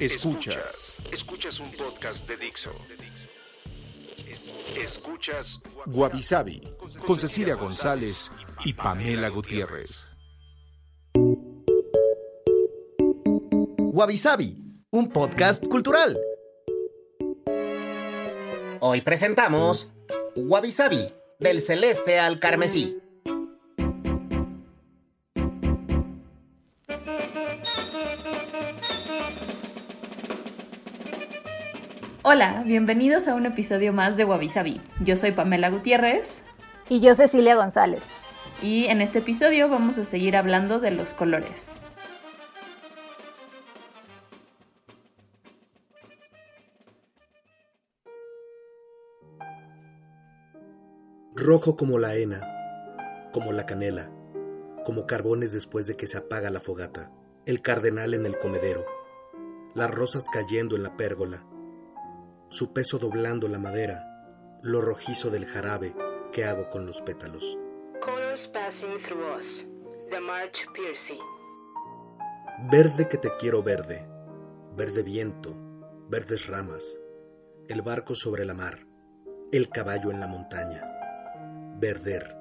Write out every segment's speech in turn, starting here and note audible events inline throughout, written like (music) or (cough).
Escuchas. Escuchas un podcast de Dixo. Escuchas Guavisabi con Cecilia González y Pamela Gutiérrez. Guavisabi, un podcast cultural. Hoy presentamos Guavisabi, del celeste al carmesí. Hola, bienvenidos a un episodio más de Wabi Sabi. Yo soy Pamela Gutiérrez. Y yo Cecilia González. Y en este episodio vamos a seguir hablando de los colores. Rojo como la hena, como la canela, como carbones después de que se apaga la fogata, el cardenal en el comedero, las rosas cayendo en la pérgola, su peso doblando la madera, lo rojizo del jarabe que hago con los pétalos. Verde que te quiero verde, verde viento, verdes ramas, el barco sobre la mar, el caballo en la montaña, verder,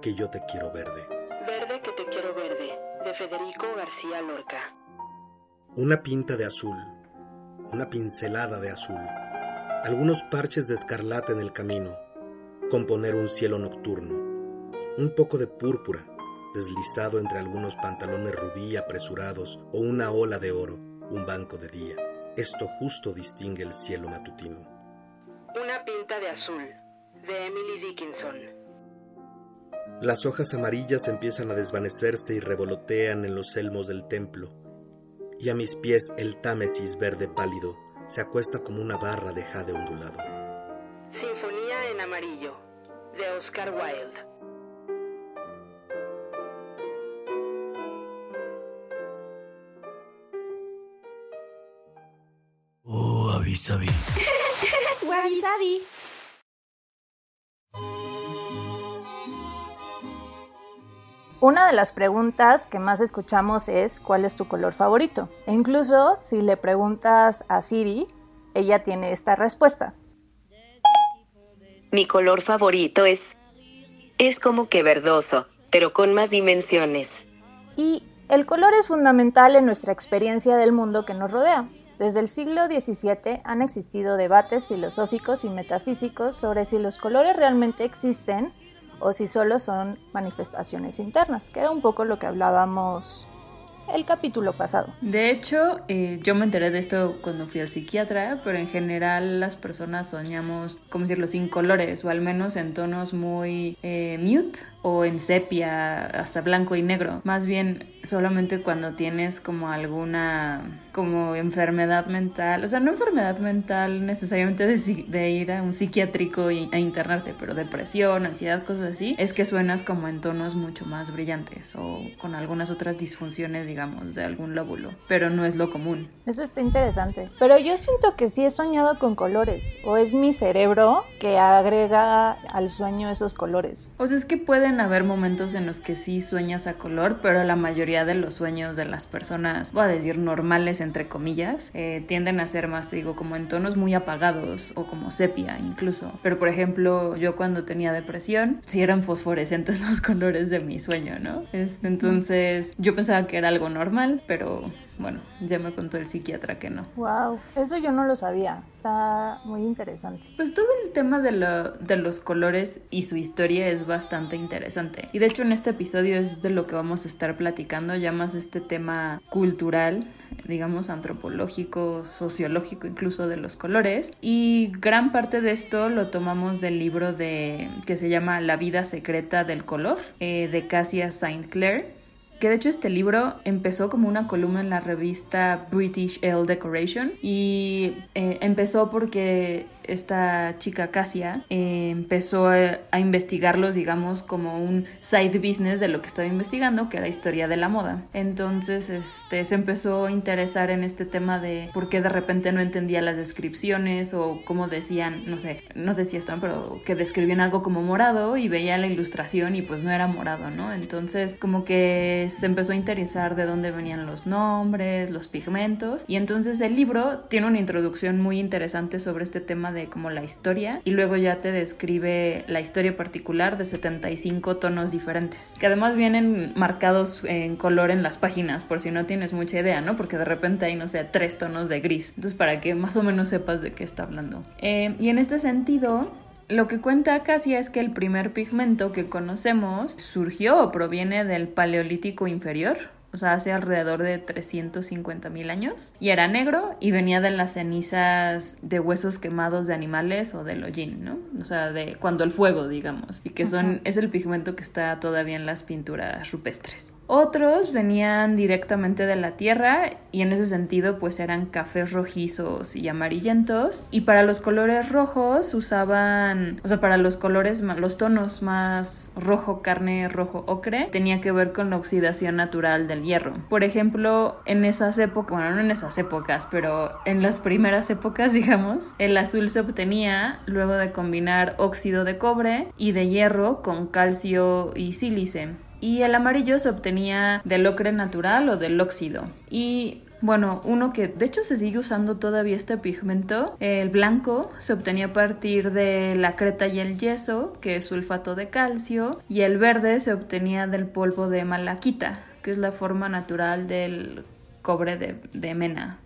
que yo te quiero verde. Verde que te quiero verde, de Federico García Lorca. Una pinta de azul, una pincelada de azul, algunos parches de escarlata en el camino, componer un cielo nocturno, un poco de púrpura deslizado entre algunos pantalones rubí apresurados o una ola de oro, un banco de día. Esto justo distingue el cielo matutino. Una pinta de azul, de Emily Dickinson. Las hojas amarillas empiezan a desvanecerse y revolotean en los elmos del templo y a mis pies el támesis verde pálido se acuesta como una barra de jade ondulado. Sinfonía en amarillo, de Oscar Wilde. Oh, avisabi. (laughs) Wabi Una de las preguntas que más escuchamos es ¿cuál es tu color favorito? E incluso si le preguntas a Siri, ella tiene esta respuesta. Mi color favorito es es como que verdoso, pero con más dimensiones. Y el color es fundamental en nuestra experiencia del mundo que nos rodea. Desde el siglo XVII han existido debates filosóficos y metafísicos sobre si los colores realmente existen o si solo son manifestaciones internas, que era un poco lo que hablábamos el capítulo pasado. De hecho, eh, yo me enteré de esto cuando fui al psiquiatra, pero en general las personas soñamos, como decirlo, sin colores o al menos en tonos muy eh, mute o en sepia, hasta blanco y negro. Más bien solamente cuando tienes como alguna como enfermedad mental, o sea, no enfermedad mental necesariamente de, ir a un psiquiátrico y, a internarte, pero depresión, ansiedad, cosas así, es que suenas como en tonos mucho más brillantes o con algunas otras disfunciones, digamos, de algún lóbulo, pero no es lo común. Eso está interesante, pero yo siento que sí he soñado con colores, o es mi cerebro que agrega al sueño esos colores. O sea, es que pueden haber momentos en los que sí sueñas a color, pero la mayoría de los sueños de las personas, voy a decir normales entre comillas, eh, tienden a ser más, te digo, como en tonos muy apagados o como sepia incluso. Pero por ejemplo, yo cuando tenía depresión, sí eran fosforescentes (laughs) los colores de mi sueño, ¿no? Este, entonces yo pensaba que era algo algo normal, pero bueno, ya me contó el psiquiatra que no. Wow, eso yo no lo sabía. Está muy interesante. Pues todo el tema de, lo, de los colores y su historia es bastante interesante. Y de hecho en este episodio es de lo que vamos a estar platicando, ya más este tema cultural, digamos antropológico, sociológico incluso de los colores. Y gran parte de esto lo tomamos del libro de que se llama La vida secreta del color eh, de Cassia Saint Clair que de hecho este libro empezó como una columna en la revista British Elle Decoration y eh, empezó porque esta chica Cassia eh, empezó a, investigarlos, digamos, como un side business de lo que estaba investigando, que era historia de la moda. Entonces, este, se empezó a interesar en este tema de por qué de repente no entendía las descripciones o cómo decían, no sé, no decía esto, pero que describían algo como morado y veía la ilustración y pues no era morado, ¿no? Entonces, como que se empezó a interesar de dónde venían los nombres, los pigmentos y entonces el libro tiene una introducción muy interesante sobre este tema de como la historia y luego ya te describe la historia particular de 75 tonos diferentes, que además vienen marcados en color en las páginas por si no tienes mucha idea, ¿no? Porque de repente hay, no sé, tres tonos de gris. Entonces, para que más o menos sepas de qué está hablando. Eh, y en este sentido, lo que cuenta casi es que el primer pigmento que conocemos surgió o proviene del Paleolítico inferior, o sea, hace alrededor de 350 mil años, y era negro y venía de las cenizas de huesos quemados de animales o del hollín, ¿no? O sea, de cuando el fuego, digamos, y que son, es el pigmento que está todavía en las pinturas rupestres. Otros venían directamente de la tierra y en ese sentido pues eran cafés rojizos y amarillentos y para los colores rojos usaban, o sea, para los colores, los tonos más rojo carne, rojo ocre, tenía que ver con la oxidación natural del hierro. Por ejemplo, en esas épocas, bueno, no en esas épocas, pero en las primeras épocas, (laughs) digamos, el azul se obtenía luego de combinar óxido de cobre y de hierro con calcio y sílice y el amarillo se obtenía del ocre natural o del óxido. Y bueno, uno que de hecho se sigue usando todavía este pigmento, el blanco se obtenía a partir de la creta y el yeso, que es sulfato de calcio, y el verde se obtenía del polvo de malaquita, que es la forma natural del cobre de, de mena.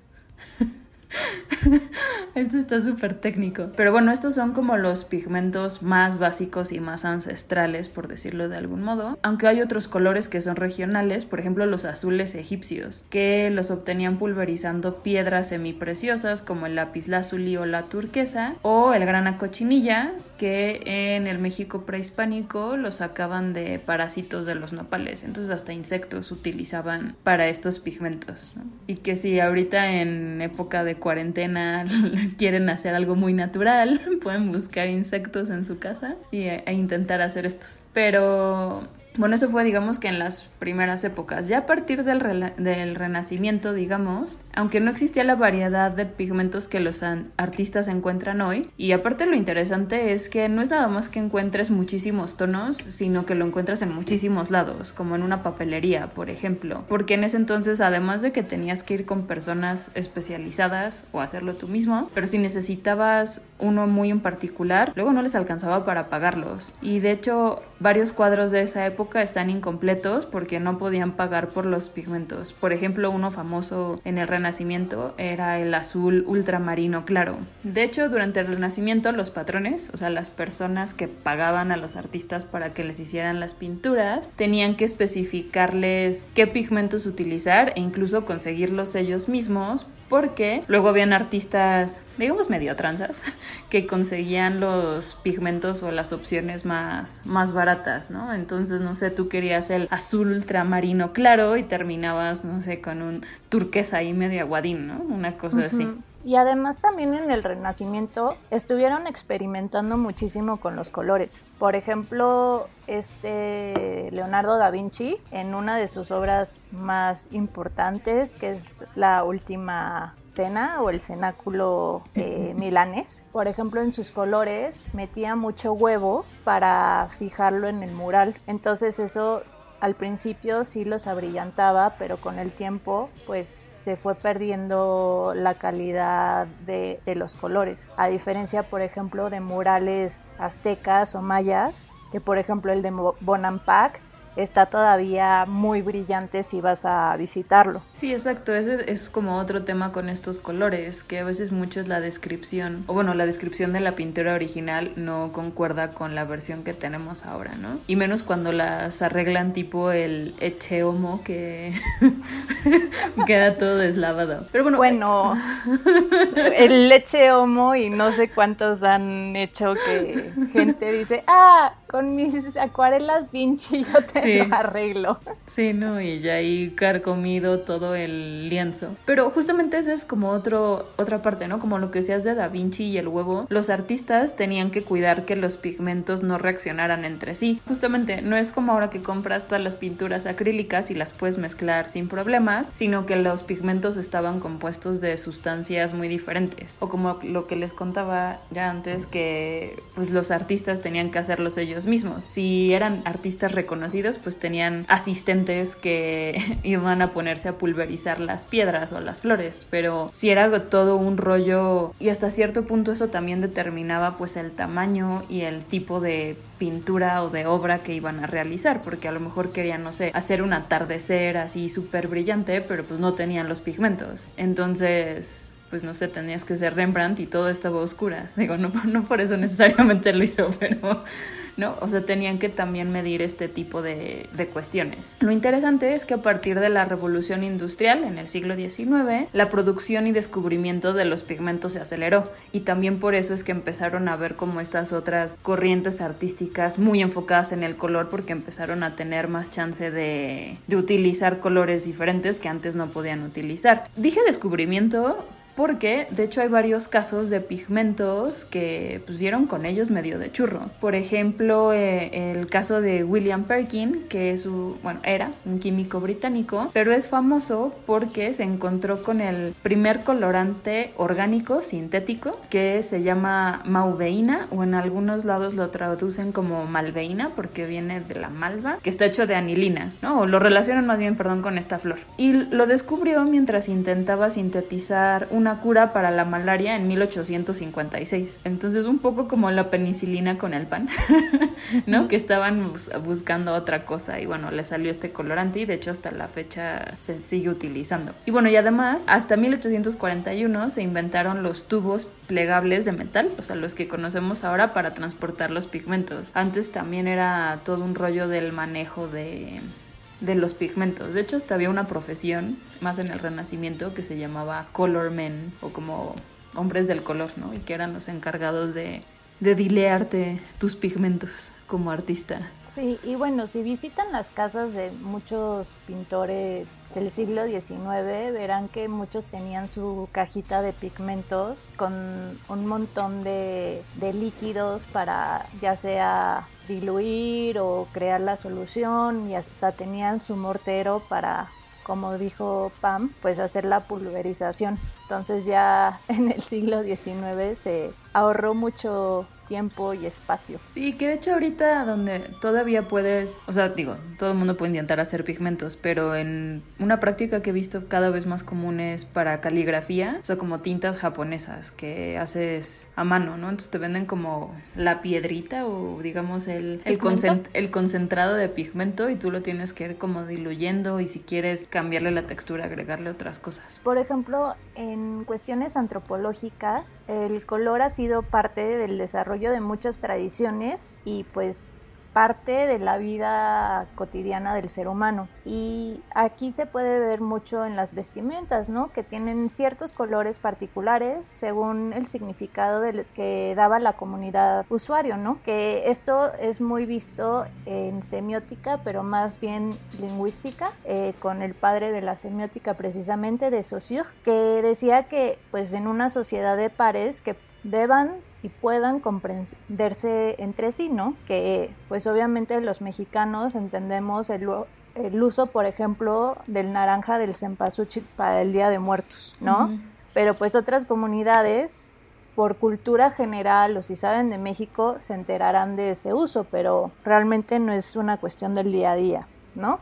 (laughs) (laughs) Esto está súper técnico. Pero bueno, estos son como los pigmentos más básicos y más ancestrales, por decirlo de algún modo. Aunque hay otros colores que son regionales, por ejemplo los azules egipcios, que los obtenían pulverizando piedras semipreciosas como el lápiz lazuli o la turquesa, o el grana cochinilla, que en el México prehispánico los sacaban de parásitos de los nopales. Entonces hasta insectos utilizaban para estos pigmentos. Y que si ahorita en época de cuarentena (laughs) quieren hacer algo muy natural, (laughs) pueden buscar insectos en su casa y, e intentar hacer estos. Pero bueno, eso fue, digamos, que en las primeras épocas. Ya a partir del, del Renacimiento, digamos, aunque no existía la variedad de pigmentos que los artistas encuentran hoy, y aparte lo interesante es que no es nada más que encuentres muchísimos tonos, sino que lo encuentras en muchísimos lados, como en una papelería, por ejemplo. Porque en ese entonces, además de que tenías que ir con personas especializadas o hacerlo tú mismo, pero si necesitabas uno muy en particular, luego no les alcanzaba para pagarlos. Y de hecho, varios cuadros de esa época están incompletos porque no podían pagar por los pigmentos. Por ejemplo, uno famoso en el Renacimiento era el azul ultramarino claro. De hecho, durante el Renacimiento los patrones, o sea, las personas que pagaban a los artistas para que les hicieran las pinturas, tenían que especificarles qué pigmentos utilizar e incluso conseguirlos ellos mismos porque luego habían artistas, digamos medio transas, (laughs) que conseguían los pigmentos o las opciones más, más baratas, ¿no? Entonces, no sé, tú querías el azul ultramarino claro y terminabas, no sé, con un turquesa ahí medio aguadín, ¿no? Una cosa así. Y además también en el Renacimiento estuvieron experimentando muchísimo con los colores. Por ejemplo, este Leonardo da Vinci en una de sus obras más importantes, que es la Última Cena o el Cenáculo eh, (laughs) Milanes. Por ejemplo, en sus colores metía mucho huevo para fijarlo en el mural. Entonces eso al principio sí los abrillantaba, pero con el tiempo pues se fue perdiendo la calidad de, los colores. A diferencia, por ejemplo, de murales aztecas o mayas, que por ejemplo el de Bonampak está todavía muy brillante si vas a visitarlo. Sí, exacto, ese es como otro tema con estos colores, que a veces mucho es la descripción, o bueno, la descripción de la pintura original no concuerda con la versión que tenemos ahora, ¿no? Y menos cuando las arreglan tipo el eche homo que (laughs) queda todo deslavado. Pero bueno, bueno, (laughs) el leche homo y no sé cuántos han hecho que gente dice, ah, con mis acuarelas Vinci yo te lo arreglo. Sí, no, y ya ahí carcomido todo el lienzo. Pero justamente esa es como otro, otra parte, ¿no? Como lo que decías de Da Vinci y el huevo. Los artistas tenían que cuidar que los pigmentos no reaccionaran entre sí. Justamente, no es como ahora que compras todas las pinturas acrílicas y las puedes mezclar sin problemas, sino que los pigmentos estaban compuestos de sustancias muy diferentes. O como lo que les contaba ya antes, que pues los artistas tenían que hacerlos ellos mismos. Si eran artistas reconocidos, pues tenían asistentes que (laughs) iban a ponerse a pulverizar las piedras o las flores, pero si era todo un rollo y hasta cierto punto eso también determinaba pues el tamaño y el tipo de pintura o de obra que iban a realizar, porque a lo mejor querían, no sé, hacer un atardecer así súper brillante, pero pues no tenían los pigmentos. Entonces, pues no sé, tenías que ser Rembrandt y todo estaba oscura. (laughs) Digo, no, no por eso necesariamente lo hizo, pero ¿no? O sea, tenían que también medir este tipo de, cuestiones. Lo interesante es que a partir de la revolución industrial en el siglo XIX, la producción y descubrimiento de los pigmentos se aceleró y también por eso es que empezaron a ver como estas otras corrientes artísticas muy enfocadas en el color porque empezaron a tener más chance de, de utilizar colores diferentes que antes no podían utilizar. Dije descubrimiento porque de hecho hay varios casos de pigmentos que pusieron con ellos medio de churro. Por ejemplo, eh, el caso de William Perkin, que es bueno, era un químico británico, pero es famoso porque se encontró con el primer colorante orgánico sintético que se llama mauveína o en algunos lados lo traducen como malveína porque viene de la malva, que está hecho de anilina, ¿no? O lo relacionan más bien, perdón, con esta flor. Y lo descubrió mientras intentaba sintetizar una cura para la malaria en 1856. Entonces un poco como la penicilina con el pan, (laughs) ¿no? Que estaban buscando otra cosa y bueno, le salió este colorante y de hecho hasta la fecha se sigue utilizando. Y bueno, y además hasta 1841 se inventaron los tubos plegables de metal, o sea, los que conocemos ahora para transportar los pigmentos. Antes también era todo un rollo del manejo de de los pigmentos. De hecho, hasta había una profesión, más en el Renacimiento, que se llamaba color men, o como hombres del color, ¿no? Y que eran los encargados de, de dilearte tus pigmentos como artista. Sí, y bueno, si visitan las casas de muchos pintores del siglo XIX, verán que muchos tenían su cajita de pigmentos con un montón de, de líquidos para ya sea diluir o crear la solución y hasta tenían su mortero para como dijo Pam, pues hacer la pulverización. Entonces ya (laughs) en el siglo XIX se ahorró mucho tiempo y espacio. Sí, que de hecho ahorita donde todavía puedes, o sea, digo, todo el mundo puede intentar hacer pigmentos, pero en una práctica que he visto cada vez más común es para caligrafía, o sea, como tintas japonesas que haces a mano, ¿no? Entonces te venden como la piedrita o digamos el, el, el concentrado de pigmento y tú lo tienes que ir como diluyendo y si quieres cambiarle la textura, agregarle otras cosas. Por ejemplo, en cuestiones antropológicas, el color ha sido parte del desarrollo de muchas tradiciones y pues parte de la vida cotidiana del ser humano. Y aquí se puede ver mucho en las vestimentas, ¿no? Que tienen ciertos colores particulares según el significado del que daba la comunidad usuario, ¿no? Que esto es muy visto en semiótica, pero más bien lingüística, eh, con el padre de la semiótica precisamente de Saussure, que decía que pues en una sociedad de pares que deban y puedan comprenderse entre sí, ¿no? Que pues obviamente los mexicanos entendemos el, el uso, por ejemplo, del naranja del cempasúchil para el Día de Muertos, ¿no? Pero pues otras comunidades, por cultura general o si saben de México, se enterarán de ese uso, pero realmente no es una cuestión del día a día, ¿no?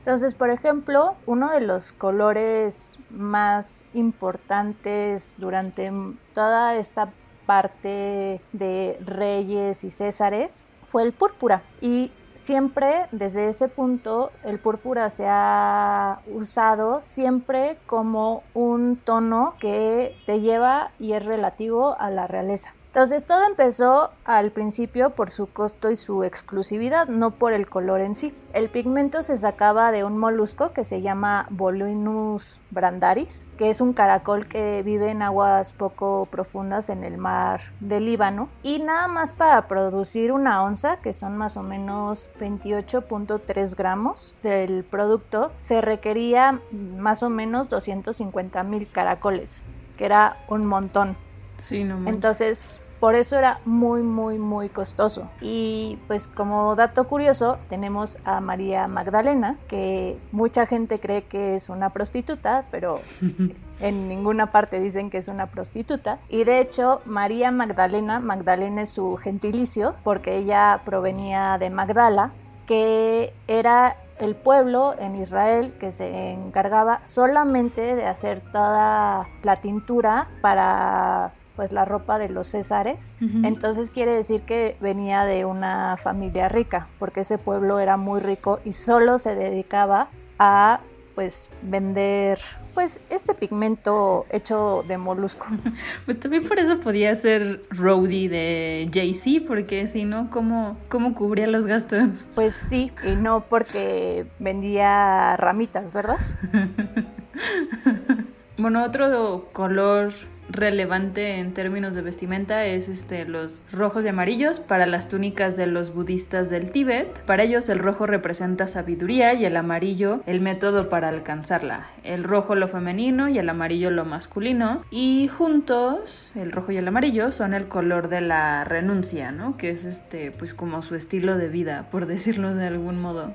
Entonces, por ejemplo, uno de los colores más importantes durante toda esta parte de reyes y césares fue el púrpura y siempre desde ese punto el púrpura se ha usado siempre como un tono que te lleva y es relativo a la realeza. Entonces todo empezó al principio por su costo y su exclusividad, no por el color en sí. El pigmento se sacaba de un molusco que se llama Bolinus brandaris, que es un caracol que vive en aguas poco profundas en el mar del Líbano. Y nada más para producir una onza, que son más o menos 28.3 gramos del producto, se requería más o menos 250 mil caracoles, que era un montón. Sí, no Entonces, por eso era muy, muy, muy costoso. Y pues como dato curioso, tenemos a María Magdalena, que mucha gente cree que es una prostituta, pero (laughs) en ninguna parte dicen que es una prostituta. Y de hecho, María Magdalena, Magdalena es su gentilicio, porque ella provenía de Magdala, que era el pueblo en Israel que se encargaba solamente de hacer toda la tintura para pues la ropa de los césares. Entonces quiere decir que venía de una familia rica, porque ese pueblo era muy rico y solo se dedicaba a pues vender pues este pigmento hecho de molusco. (laughs) Pues también por eso podía ser roadie de Jay-Z, porque si no, ¿cómo, ¿cómo cubría los gastos? Pues sí, y no porque vendía ramitas, ¿verdad? (laughs) bueno, otro color relevante en términos de vestimenta es este los rojos y amarillos para las túnicas de los budistas del Tíbet. Para ellos el rojo representa sabiduría y el amarillo el método para alcanzarla. El rojo lo femenino y el amarillo lo masculino y juntos el rojo y el amarillo son el color de la renuncia, ¿no? Que es este pues como su estilo de vida, por (laughs) decirlo de algún modo.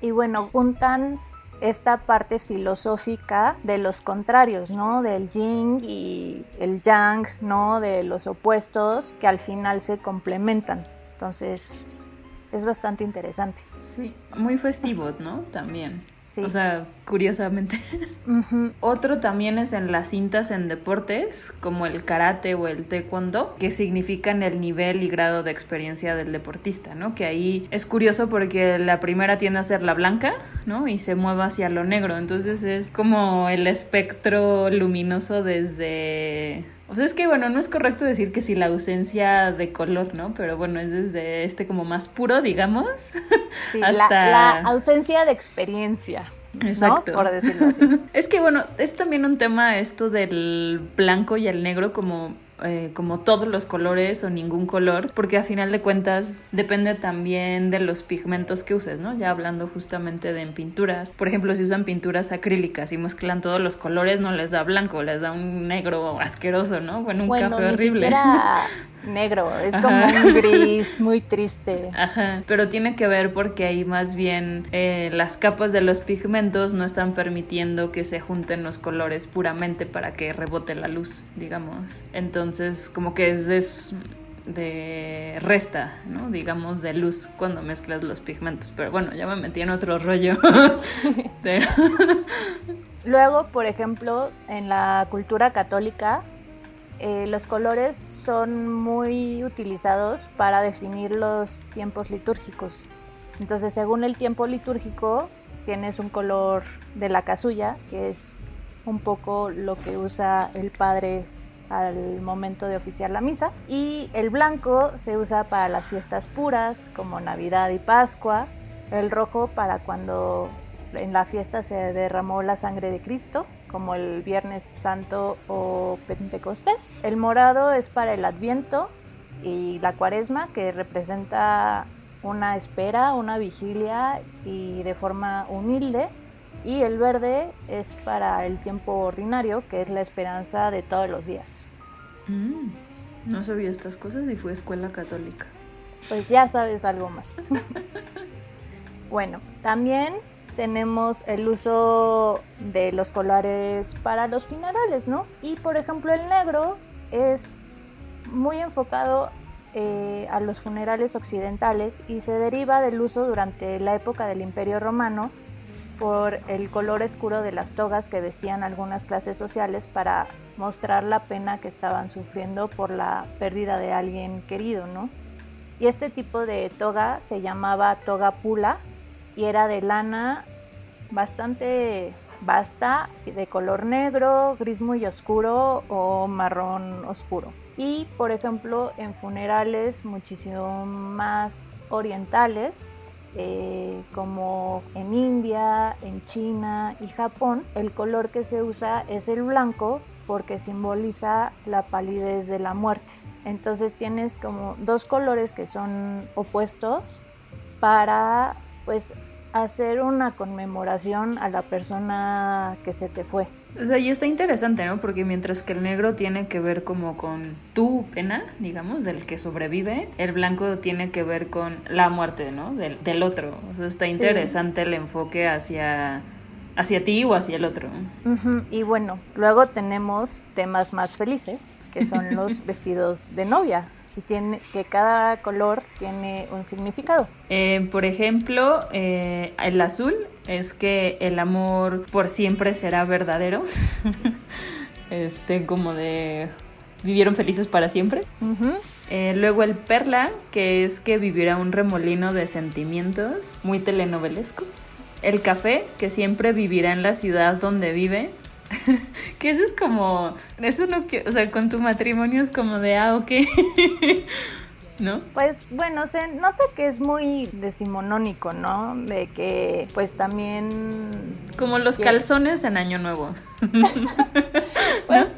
Y bueno, juntan esta parte filosófica de los contrarios, ¿no? Del yin y el yang, ¿no? De los opuestos que al final se complementan. Entonces, es bastante interesante. Sí, muy festivo, ¿no? También. O sea, curiosamente. Otro también es en las cintas en deportes, como el karate o el taekwondo, que significan el nivel y grado de experiencia del deportista, ¿no? Que ahí es curioso porque la primera tiende a ser la blanca, ¿no? Y se mueve hacia lo negro. Entonces es como el espectro luminoso desde o sea, es que bueno, no es correcto decir que si la ausencia de color, ¿no? Pero bueno, es desde este como más puro, digamos, (laughs) hasta... La, ausencia de experiencia. Exacto. Por decirlo así. (laughs) es que bueno, es también un tema esto del blanco y el negro como eh, como todos los colores o ningún color, porque a final de cuentas depende también de los pigmentos que uses, ¿no? Ya hablando justamente de en pinturas. Por ejemplo, si usan pinturas acrílicas y mezclan todos los colores, no les da blanco, les da un negro asqueroso, ¿no? Bueno, un café horrible. (laughs) negro, es como un gris muy triste. Ajá, pero tiene que ver porque ahí más bien eh, las capas de los pigmentos no están permitiendo que se junten los colores puramente para que rebote la luz, digamos. Entonces, como que es, es de resta, ¿no? digamos, de luz cuando mezclas los pigmentos. Pero bueno, ya me metí en otro rollo. (laughs) (laughs) Luego, por ejemplo, en la cultura católica eh, los colores son muy utilizados para definir los tiempos litúrgicos. Entonces, según el tiempo litúrgico, tienes un color de la casulla, que es un poco lo que usa el padre al momento de oficiar la misa. Y el blanco se usa para las fiestas puras, como Navidad y Pascua. El rojo para cuando en la fiesta se derramó la sangre de Cristo como el Viernes Santo o Pentecostés. El morado es para el Adviento y la Cuaresma, que representa una espera, una vigilia y de forma humilde. Y el verde es para el tiempo ordinario, que es la esperanza de todos los días. Mm, no sabía estas cosas y fue escuela católica. Pues ya sabes algo más. (laughs) bueno, también tenemos el uso de los colores para los funerales, ¿no? Y por ejemplo el negro es muy enfocado eh, a los funerales occidentales y se deriva del uso durante la época del Imperio Romano por el color oscuro de las togas que vestían algunas clases sociales para mostrar la pena que estaban sufriendo por la pérdida de alguien querido, ¿no? Y este tipo de toga se llamaba toga pula y era de lana bastante vasta, de color negro, gris muy oscuro o marrón oscuro. Y por ejemplo en funerales muchísimo más orientales, eh, como en India, en China y Japón, el color que se usa es el blanco porque simboliza la palidez de la muerte. Entonces tienes como dos colores que son opuestos para pues hacer una conmemoración a la persona que se te fue. O sea, y está interesante, ¿no? Porque mientras que el negro tiene que ver como con tu pena, digamos, del que sobrevive, el blanco tiene que ver con la muerte, ¿no? Del, del otro. O sea, está interesante el enfoque hacia hacia ti o hacia el otro. Y bueno, luego tenemos temas más felices, que son (laughs) los vestidos de novia y tiene que cada color tiene un significado. Eh, por ejemplo, eh, el azul es que el amor por siempre será verdadero. (laughs) este, como de vivieron felices para siempre. Eh, luego el perla, que es que vivirá un remolino de sentimientos, muy telenovelesco. El café, que siempre vivirá en la ciudad donde vive, (laughs) que eso es como, eso no que, o sea, con tu matrimonio es como de, ah, ok. (laughs) ¿No? Pues bueno, se nota que es muy decimonónico, ¿no? De que pues también... Como los calzones en Año Nuevo. (laughs) pues,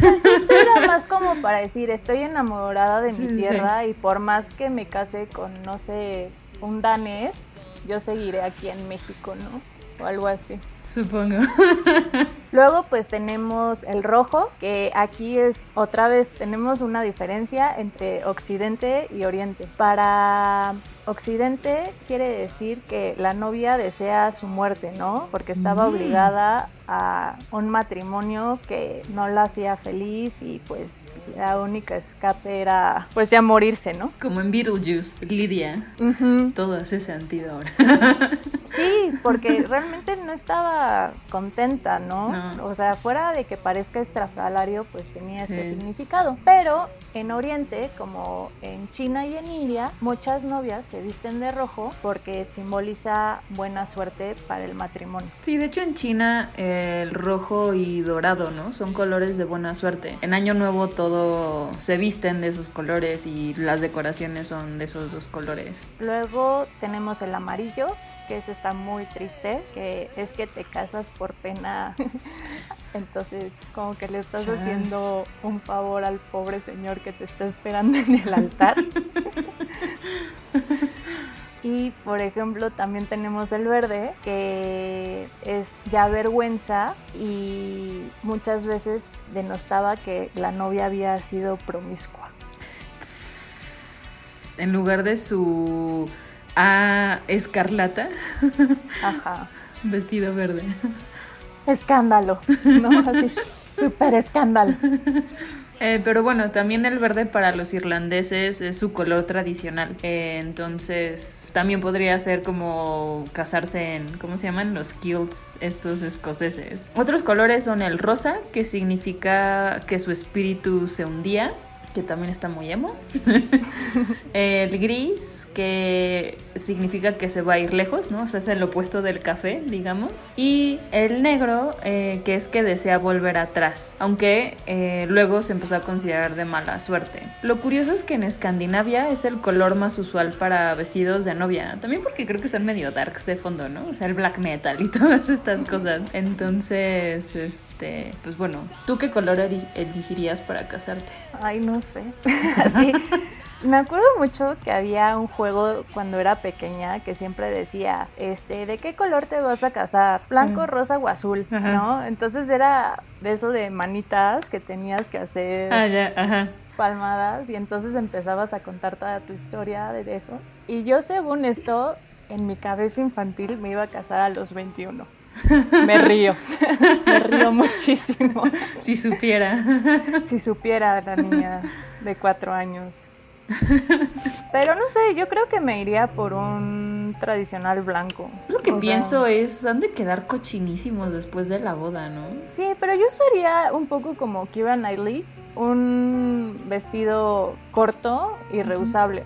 esto era más como para decir, estoy enamorada de mi tierra y por más que me case con, no sé, un danés, yo seguiré aquí en México, ¿no? O algo así. Supongo. Luego pues tenemos el rojo, que aquí es otra vez tenemos una diferencia entre occidente y oriente. Para occidente quiere decir que la novia desea su muerte, ¿no? Porque estaba mm. obligada a un matrimonio que no la hacía feliz y pues la única escape era pues ya morirse, ¿no? Como en Beetlejuice, Lidia. Todo hace sentido ahora. sí, porque realmente no estaba contenta, ¿no? O sea, fuera de que parezca estrafalario, pues tenía este significado. Pero en Oriente, como en China y en India, muchas novias se visten de rojo porque simboliza buena suerte para el matrimonio. Sí, de hecho en China el rojo y dorado, ¿no? Son colores de buena suerte. En Año Nuevo todo se visten de esos colores y las decoraciones son de esos dos colores. Luego tenemos el amarillo, que eso está muy triste, que es que te casas por pena. (laughs) Entonces, como que le estás haciendo un favor al pobre señor que te está esperando en el altar. (laughs) Y por ejemplo también tenemos el verde, que es ya vergüenza y muchas veces denostaba que la novia había sido promiscua. En lugar de su A escarlata, Ajá. (laughs) vestido verde. Escándalo, ¿no? (laughs) Así, súper escándalo. Eh, pero bueno, también el verde para los irlandeses es su color tradicional. Eh, entonces, también podría ser como casarse en, ¿cómo se llaman? Los kilts, estos escoceses. Otros colores son el rosa, que significa que su espíritu se hundía que también está muy emo. (laughs) el gris, que significa que se va a ir lejos, ¿no? O sea, es el opuesto del café, digamos. Y el negro, eh, que es que desea volver atrás, aunque eh, luego se empezó a considerar de mala suerte. Lo curioso es que en Escandinavia es el color más usual para vestidos de novia, también porque creo que son medio darks de fondo, ¿no? O sea, el black metal y (laughs) todas estas cosas. Entonces, este, pues bueno, ¿tú qué color elegirías para casarte? Ay, no sé. (laughs) Así. Me acuerdo mucho que había un juego cuando era pequeña que siempre decía, este, ¿de qué color te vas a casar? Blanco, rosa o azul, ¿no? Entonces era de eso de manitas que tenías que hacer ah, palmadas y entonces empezabas a contar toda tu historia de eso. Y yo según esto, en mi cabeza infantil me iba a casar a los 21. Me río, (laughs) me río muchísimo. Si supiera. Si supiera la niña de cuatro años. (laughs) Pero no sé, yo creo que me iría por un tradicional blanco. Lo que pienso es, han de quedar cochinísimos después de la boda, ¿no? Sí, pero yo sería un poco como Kira Knightley, un vestido corto y reusable.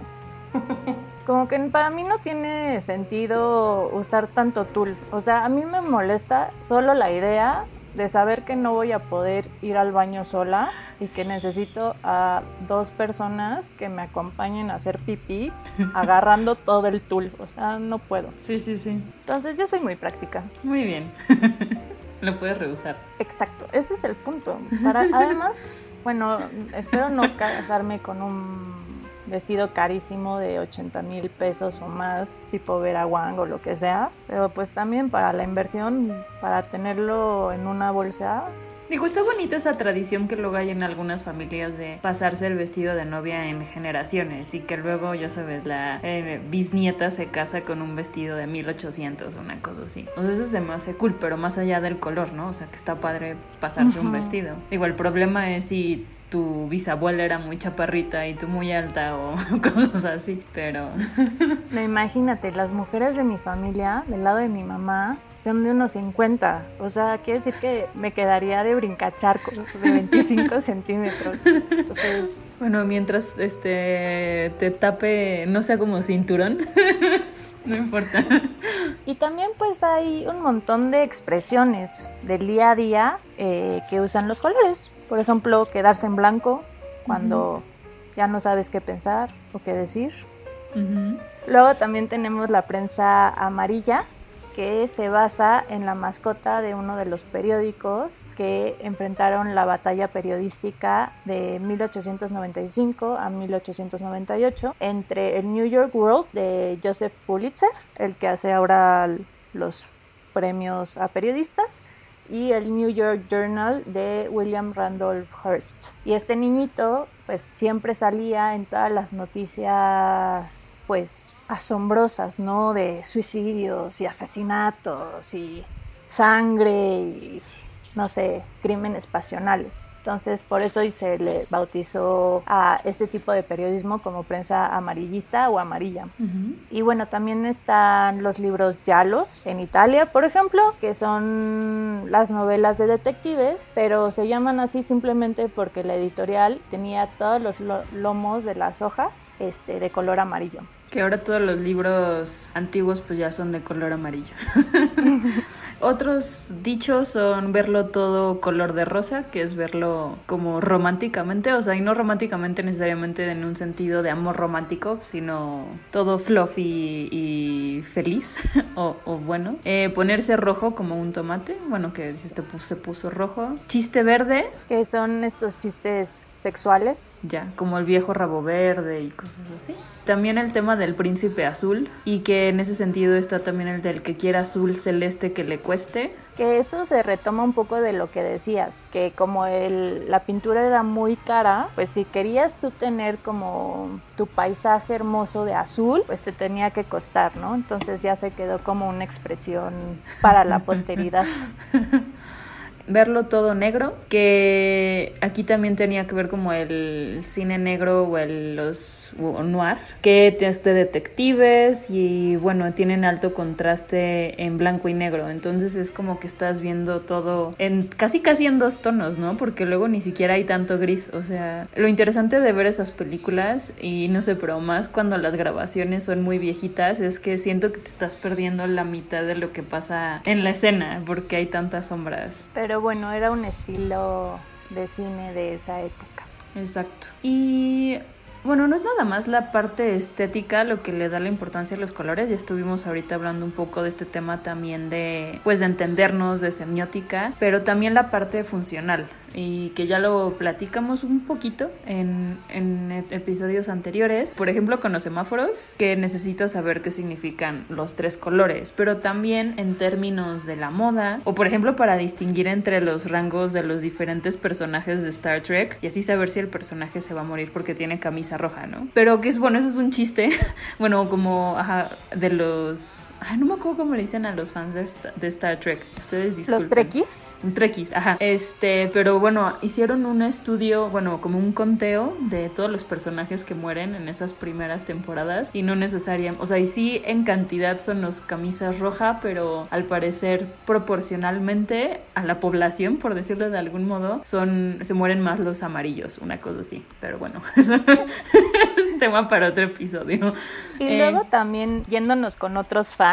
(laughs) Como que para mí no tiene sentido usar tanto tul. O sea, a mí me molesta solo la idea de saber que no voy a poder ir al baño sola y que necesito a dos personas que me acompañen a hacer pipí (laughs) agarrando todo el tul. O sea, no puedo. Sí, sí, sí. Entonces yo soy muy práctica. Muy bien. (laughs) Lo puedes rehusar. Exacto, ese es el punto. Para, además, bueno, espero no casarme con un vestido carísimo de 80 mil pesos o más, tipo Vera Wang o lo que sea. Pero pues también para la inversión, para tenerlo en una bolsa, Digo, está bonita esa tradición que luego hay en algunas familias de pasarse el vestido de novia en generaciones y que luego, ya sabes, la eh, bisnieta se casa con un vestido de 1800 o una cosa así. O sea, eso se me hace cool, pero más allá del color, ¿no? O sea, que está padre pasarse un vestido. Digo, el problema es si tu bisabuela era muy chaparrita y tú muy alta o (laughs) cosas así, pero... (laughs) No, imagínate, las mujeres de mi familia, del lado de mi mamá, son de unos 50. O sea, quiere decir que me quedaría de brincacharcos de 25 (laughs) centímetros. Entonces... Bueno, mientras este te tape, no sea como cinturón. no importa. Y también pues hay un montón de expresiones del día a día eh, que usan los colores. Por ejemplo, quedarse en blanco cuando ya no sabes qué pensar o qué decir. Luego también tenemos la prensa amarilla, que se basa en la mascota de uno de los periódicos que enfrentaron la batalla periodística de 1895 a 1898 entre el New York World de Joseph Pulitzer, el que hace ahora los premios a periodistas, y el New York Journal de William Randolph Hearst. Y este niñito pues siempre salía en todas las noticias pues asombrosas, ¿no? De suicidios y asesinatos y sangre y no sé, crímenes pasionales. Entonces, por eso se le bautizó a este tipo de periodismo como prensa amarillista o amarilla. Y bueno, también están los libros Yalos en Italia, por ejemplo, que son las novelas de detectives, pero se llaman así simplemente porque la editorial tenía todos los lomos de las hojas este, de color amarillo. Que ahora todos los libros antiguos pues ya son de color amarillo. (laughs) Otros dichos son verlo todo color de rosa, que es verlo como románticamente, o sea, y no románticamente necesariamente en un sentido de amor romántico, sino todo fluffy y feliz, (laughs) o, bueno. Eh, ponerse rojo como un tomate, bueno, que si este se puso rojo. Chiste verde. Que son estos chistes sexuales. Ya, como el viejo rabo verde y cosas así. También el tema del príncipe azul y que en ese sentido está también el del que quiera azul celeste que le cueste. Que eso se retoma un poco de lo que decías, que como el, la pintura era muy cara, pues si querías tú tener como tu paisaje hermoso de azul, pues te tenía que costar, ¿no? Entonces ya se quedó como una expresión para la (laughs) posteridad. Verlo todo negro, que aquí también tenía que ver como el cine negro o el los noir, que es de detectives y bueno, tienen alto contraste en blanco y negro, entonces es como que estás viendo todo en casi casi en dos tonos, ¿no? Porque luego ni siquiera hay tanto gris, o sea, lo interesante de ver esas películas y no sé, pero más cuando las grabaciones son muy viejitas es que siento que te estás perdiendo la mitad de lo que pasa en la escena porque hay tantas sombras. Pero bueno, era un estilo de cine de esa época. Exacto. Y bueno, no es nada más la parte estética lo que le da la importancia a los colores. Ya estuvimos ahorita hablando un poco de este tema también de, pues, de entendernos, de semiótica, pero también la parte funcional y que ya lo platicamos un poquito en, en, episodios anteriores. Por ejemplo, con los semáforos, que necesitas saber qué significan los tres colores, pero también en términos de la moda, o por ejemplo para distinguir entre los rangos de los diferentes personajes de Star Trek y así saber si el personaje se va a morir porque tiene camisa roja, ¿no? Pero que es bueno, eso es un chiste, (laughs) bueno, como ajá, de los Ay, no me acuerdo cómo le dicen a los fans de Star, Trek. Ustedes disculpen. ¿Los Trekkies? Trekkies, ajá. Este, pero bueno, hicieron un estudio, bueno, como un conteo de todos los personajes que mueren en esas primeras temporadas y no necesariamente, o sea, y sí en cantidad son los camisas roja, pero al parecer proporcionalmente a la población, por decirlo de algún modo, son se mueren más los amarillos, una cosa así. Pero bueno, (laughs) ese es tema para otro episodio. Y Eh, luego también yéndonos con otros fans,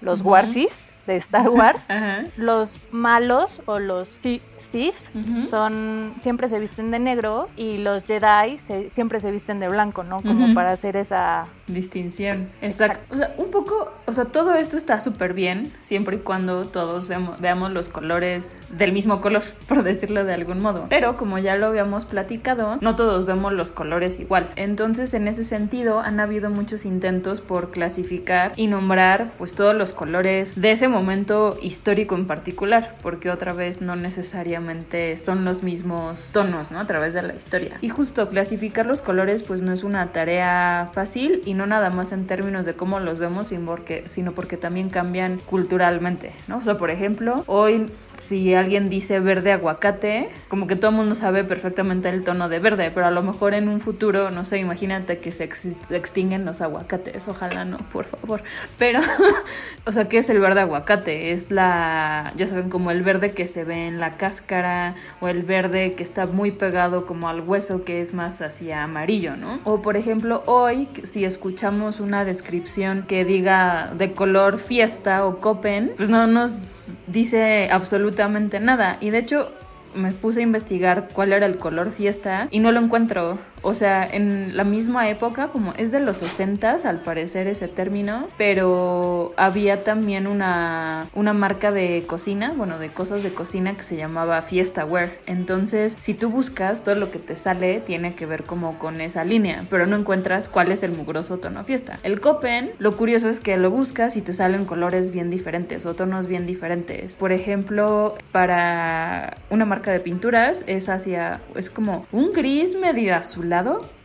los Warsis de Star Wars, (laughs) Ajá. los malos o los Sith Ujú. son siempre se visten de negro y los Jedi se- siempre se visten de blanco, ¿no? Como Ujú. para hacer esa Distinción. Exacto. O sea, un poco, o sea, todo esto está súper bien siempre y cuando todos veamos, veamos los colores del mismo color, (laughs) por decirlo de algún modo. Pero como ya lo habíamos platicado, no todos vemos los colores igual. Entonces, en ese sentido, han habido muchos intentos por clasificar y nombrar pues todos los colores de ese momento histórico en particular, porque otra vez no necesariamente son los mismos tonos, ¿no? A través de la historia. Y justo clasificar los colores pues no es una tarea fácil y no nada más en términos de cómo los vemos, sino porque, sino porque también cambian culturalmente, ¿no? O sea, por ejemplo, hoy si alguien dice verde aguacate, como que todo el mundo sabe perfectamente el tono de verde, pero a lo mejor en un futuro, no sé, imagínate que se ex- extinguen los aguacates, ojalá no, por favor. Pero, (laughs) o sea, ¿qué es el verde aguacate? Es la, ya saben, como el verde que se ve en la cáscara o el verde que está muy pegado como al hueso, que es más hacia amarillo, ¿no? O por ejemplo, hoy, si escuchamos una descripción que diga de color fiesta o copen, pues no nos dice absolutamente nada. Y de hecho, me puse a investigar cuál era el color fiesta y no lo encuentro. O sea, en la misma época, como es de los 60 al parecer ese término, pero había también una, una marca de cocina, bueno, de cosas de cocina que se llamaba Fiesta Wear. Entonces, si tú buscas, todo lo que te sale tiene que ver como con esa línea, pero no encuentras cuál es el mugroso tono fiesta. El Copen, lo curioso es que lo buscas y te salen colores bien diferentes o tonos bien diferentes. Por ejemplo, para una marca de pinturas es hacia, es como un gris medio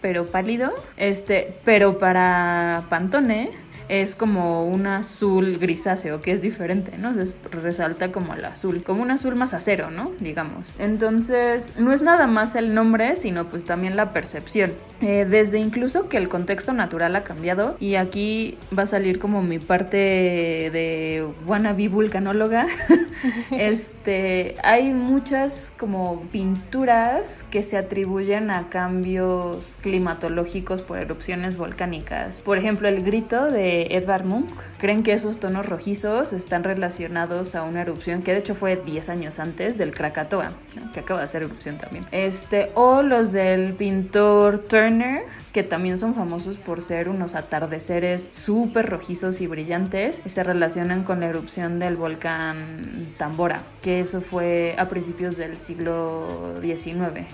pero pálido. Este, pero para Pantone es como un azul grisáceo, que es diferente, ¿no? Entonces resalta como el azul, como un azul más acero, ¿no? Digamos. Entonces, no es nada más el nombre, sino pues también la percepción. Eh, desde incluso que el contexto natural ha cambiado, y aquí va a salir como mi parte de wannabe vulcanóloga. (laughs) este, hay muchas como pinturas que se atribuyen a cambios climatológicos por erupciones volcánicas. Por ejemplo, el grito de Edvard Munch. Creen que esos tonos rojizos están relacionados a una erupción que de hecho fue 10 años antes del Krakatoa, que acaba de hacer erupción también. Este, o los del pintor Turner, que también son famosos por ser unos atardeceres súper rojizos y brillantes, se relacionan con la erupción del volcán Tambora, que eso fue a principios del siglo XIX,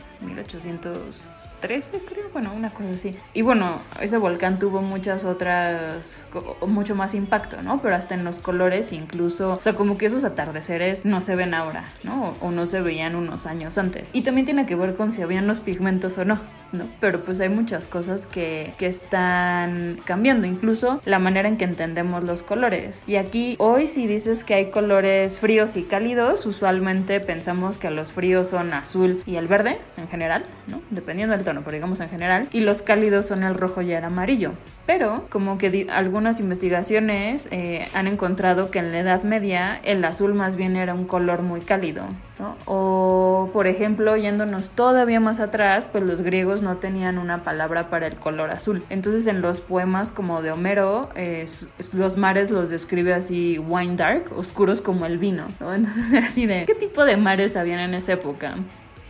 1813 creo, bueno, una cosa así. Y bueno, ese volcán tuvo muchas otras, mucho más impacto, ¿no? Pero hasta en los colores incluso, o sea, como que esos atardeceres no se ven ahora, ¿no? O, o no se veían unos años antes. Y también tiene que ver con si habían los pigmentos o no, ¿no? Pero pues hay muchas cosas que, que están cambiando, incluso la manera en que entendemos los colores. Y aquí, hoy si dices que hay colores fríos y cálidos, usualmente pensamos que los fríos son azul y el verde en general, ¿no? Dependiendo del tono, pero digamos en general. Y los cálidos son el rojo y el amarillo. Pero como que algunas investigaciones eh, han encontrado que en la Edad Media el azul más bien era un color muy cálido, ¿no? O por ejemplo, yéndonos todavía más atrás, pues los griegos no tenían una palabra para el color azul. Entonces en los poemas como de Homero, eh, los mares los describe así wine dark, oscuros como el vino, ¿no? Entonces (laughs) era así de, ¿qué tipo de mares habían en esa época?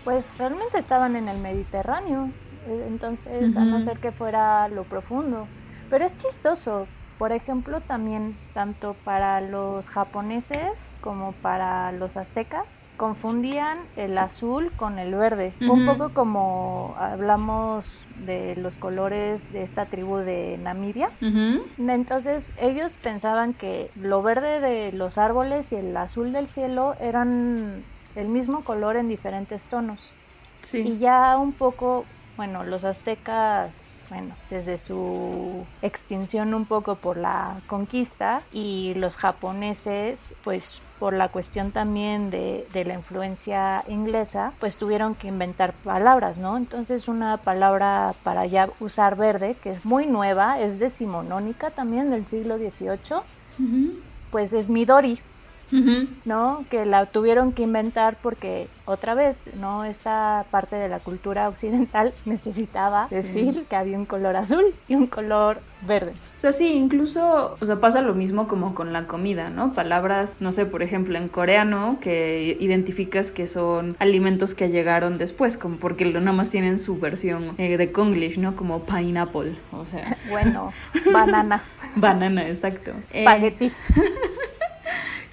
Pues realmente estaban en el Mediterráneo, eh, entonces a no ser que fuera lo profundo. Pero es chistoso, por ejemplo, también tanto para los japoneses como para los aztecas confundían el azul con el verde, un poco como hablamos de los colores de esta tribu de Namibia. Entonces ellos pensaban que lo verde de los árboles y el azul del cielo eran el mismo color en diferentes tonos. Sí. Y ya un poco, bueno, los aztecas, bueno, desde su extinción un poco por la conquista y los japoneses, pues por la cuestión también de, de la influencia inglesa, pues tuvieron que inventar palabras, ¿no? Entonces una palabra para ya usar verde, que es muy nueva, es decimonónica también del siglo XVIII, pues es Midori. ¿No? Que la tuvieron que inventar porque otra vez, ¿no? Esta parte de la cultura occidental (laughs) necesitaba decir que había un color azul y un color verde. O sea, sí, incluso, o sea, pasa lo mismo como con la comida, ¿no? Palabras, no sé, por ejemplo, en coreano, que identificas que son alimentos que llegaron después, como porque nada más tienen su versión eh, de Konglish, ¿no? Como pineapple, o sea. (laughs) Bueno, banana. (laughs) banana, exacto. Spaghetti.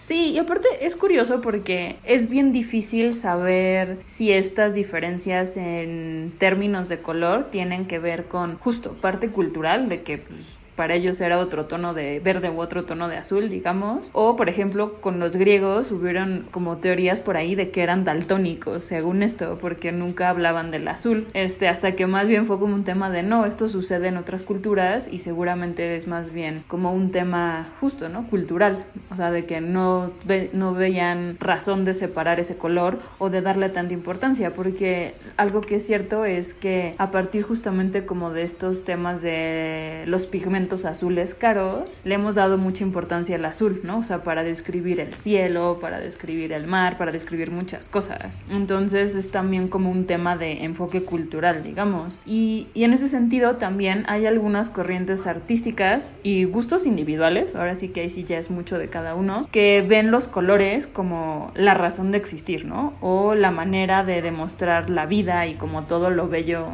Sí, y aparte es curioso porque es bien difícil saber si estas diferencias en términos de color tienen que ver con justo parte cultural de que pues, para ellos era otro tono de verde u otro tono de azul, digamos. O, por ejemplo, con los griegos hubieron como teorías por ahí de que eran daltónicos, según esto, porque nunca hablaban del azul. Este, hasta que más bien fue como un tema de no, esto sucede en otras culturas y seguramente es más bien como un tema justo, ¿no? Cultural. O sea, de que no, no veían razón de separar ese color o de darle tanta importancia, porque algo que es cierto es que a partir justamente como de estos temas de los pigmentos, azules caros, le hemos dado mucha importancia al azul, ¿no? O sea, para describir el cielo, para describir el mar, para describir muchas cosas. Entonces es también como un tema de enfoque cultural, digamos. Y, y en ese sentido también hay algunas corrientes artísticas y gustos individuales, ahora sí que ahí sí ya es mucho de cada uno, que ven los colores como la razón de existir, ¿no? O la manera de demostrar la vida y como todo lo bello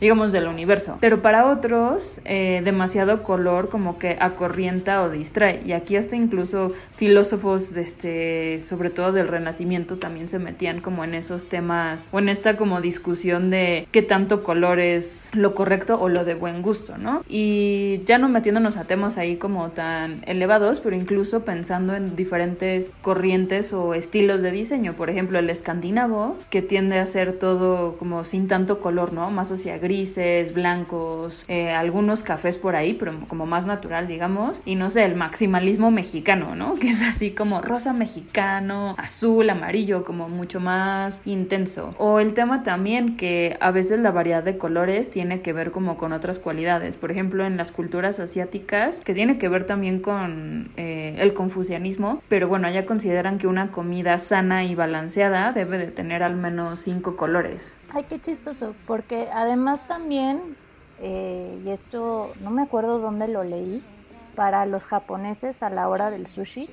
digamos, del universo. Pero para otros, eh, demasiado color como que acorrienta o distrae. Y aquí hasta incluso filósofos, este, sobre todo del Renacimiento, también se metían como en esos temas o en esta como discusión de qué tanto color es lo correcto o lo de buen gusto, ¿no? Y ya no metiéndonos a temas ahí como tan elevados, pero incluso pensando en diferentes corrientes o estilos de diseño. Por ejemplo, el escandinavo, que tiende a ser todo como sin tanto color, ¿no? Más hacia grises, blancos, eh, algunos cafés por ahí, pero como más natural, digamos. Y no sé, el maximalismo mexicano, ¿no? (laughs) Que es así como rosa mexicano, azul, amarillo, como mucho más intenso. O el tema también que a veces la variedad de colores tiene que ver como con otras cualidades. Por ejemplo, en las culturas asiáticas, que tiene que ver también con eh, el confucianismo, pero bueno, ya consideran que una comida sana y balanceada debe de tener al menos cinco colores. Ay, qué chistoso, porque además también, eh, y esto no me acuerdo dónde lo leí, para los japoneses a la hora del sushi,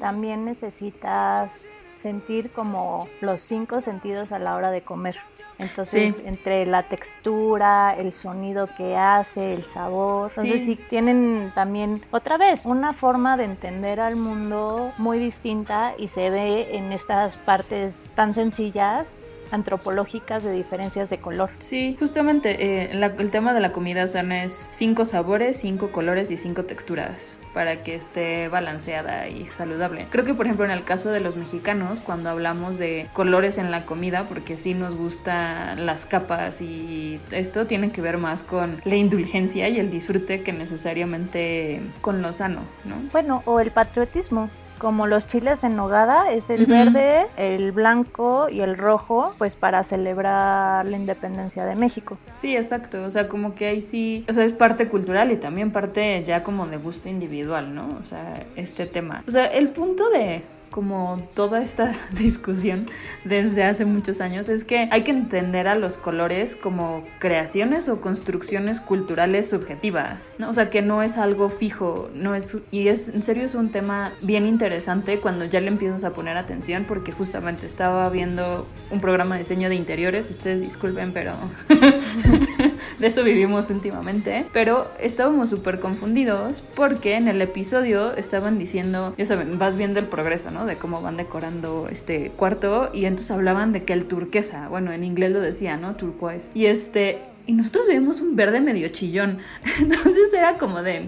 también necesitas sentir como los cinco sentidos a la hora de comer. Entonces, entre la textura, el sonido que hace, el sabor. Entonces, sí. tienen también, otra vez, una forma de entender al mundo muy distinta y se ve en estas partes tan sencillas antropológicas de diferencias de color. Sí, justamente eh, el tema de la comida sana es cinco sabores, cinco colores y cinco texturas para que esté balanceada y saludable. Creo que por ejemplo en el caso de los mexicanos, cuando hablamos de colores en la comida, porque sí nos gustan las capas y esto tiene que ver más con la indulgencia y el disfrute que necesariamente con lo sano, ¿no? Bueno, o el patriotismo como los chiles en nogada, es el verde, el blanco y el rojo, pues para celebrar la independencia de México. Sí, exacto, o sea, como que ahí sí, o sea, es parte cultural y también parte ya como de gusto individual, ¿no? O sea, este tema. O sea, el punto de como toda esta (laughs) discusión desde hace muchos años es que hay que entender a los colores como creaciones o construcciones culturales subjetivas, ¿no? O sea, que no es algo fijo, no es y es en serio es un tema bien interesante cuando ya le empiezas a poner atención porque justamente estaba viendo un programa de diseño de interiores, ustedes disculpen, pero (laughs) de eso vivimos últimamente, pero estábamos súper confundidos porque en el episodio estaban diciendo, ya saben, vas viendo el progreso, ¿no? De cómo van decorando este cuarto y entonces hablaban de que el turquesa, bueno, en inglés lo decía, ¿no? Turquoise. Y este, y nosotros vemos un verde medio chillón. (laughs) Entonces era como de,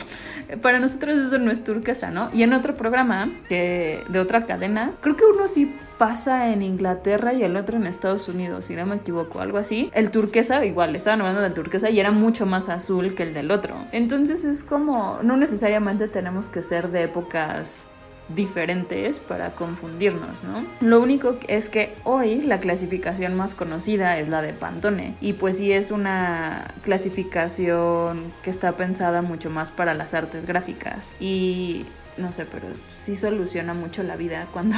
para nosotros eso no es turquesa, ¿no? Y en otro programa que, de otra cadena, creo que uno sí pasa en Inglaterra y el otro en Estados Unidos, si no me equivoco, algo así. El turquesa, igual, estaban hablando del turquesa y era mucho más azul que el del otro. Entonces es como, no necesariamente tenemos que ser de épocas diferentes para confundirnos, ¿no? Lo único es que hoy la clasificación más conocida es la de Pantone y pues sí es una clasificación que está pensada mucho más para las artes gráficas y no sé, pero sí soluciona mucho la vida (laughs) cuando